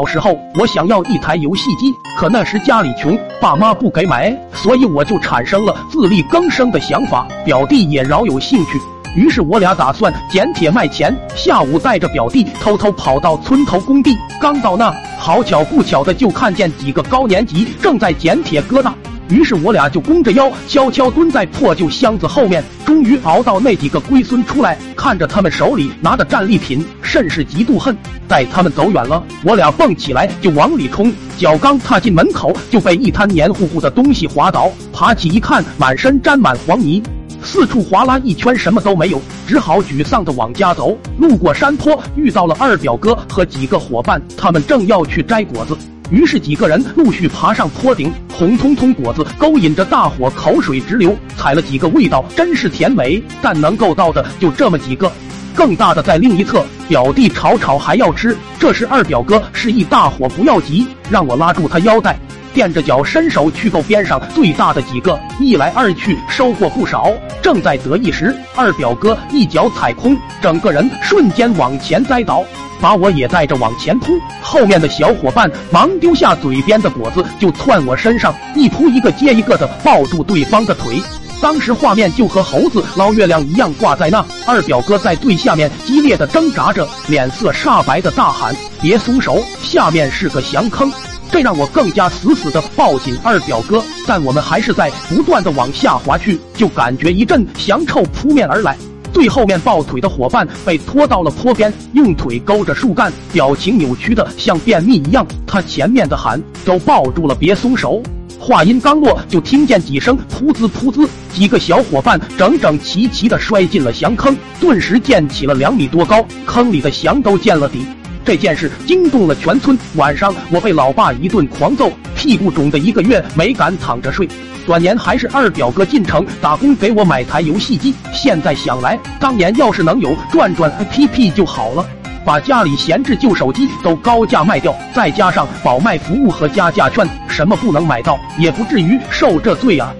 小时候，我想要一台游戏机，可那时家里穷，爸妈不给买，所以我就产生了自力更生的想法。表弟也饶有兴趣，于是我俩打算捡铁卖钱。下午带着表弟偷偷跑到村头工地，刚到那，好巧不巧的就看见几个高年级正在捡铁疙瘩。于是我俩就弓着腰，悄悄蹲在破旧箱子后面，终于熬到那几个龟孙出来，看着他们手里拿的战利品，甚是嫉妒恨。待他们走远了，我俩蹦起来就往里冲，脚刚踏进门口，就被一滩黏糊糊的东西滑倒，爬起一看，满身沾满黄泥，四处划拉一圈，什么都没有，只好沮丧的往家走。路过山坡，遇到了二表哥和几个伙伴，他们正要去摘果子。于是几个人陆续爬上坡顶，红彤彤果子勾引着大伙口水直流。采了几个，味道真是甜美，但能够到的就这么几个。更大的在另一侧，表弟吵吵还要吃。这时二表哥示意大伙不要急，让我拉住他腰带，垫着脚伸手去够边上最大的几个。一来二去，收获不少。正在得意时，二表哥一脚踩空，整个人瞬间往前栽倒。把我也带着往前扑，后面的小伙伴忙丢下嘴边的果子，就窜我身上，一扑一个接一个的抱住对方的腿。当时画面就和猴子捞月亮一样挂在那。二表哥在最下面激烈的挣扎着，脸色煞白的大喊：“别松手，下面是个翔坑！”这让我更加死死的抱紧二表哥。但我们还是在不断的往下滑去，就感觉一阵翔臭扑面而来。最后面抱腿的伙伴被拖到了坡边，用腿勾着树干，表情扭曲的像便秘一样。他前面的喊都抱住了，别松手。话音刚落，就听见几声噗滋噗滋，几个小伙伴整整齐齐的摔进了翔坑，顿时溅起了两米多高，坑里的翔都见了底。这件事惊动了全村。晚上我被老爸一顿狂揍，屁股肿的一个月没敢躺着睡。转年还是二表哥进城打工给我买台游戏机，现在想来，当年要是能有转转 APP 就好了，把家里闲置旧手机都高价卖掉，再加上保卖服务和加价券，什么不能买到，也不至于受这罪啊。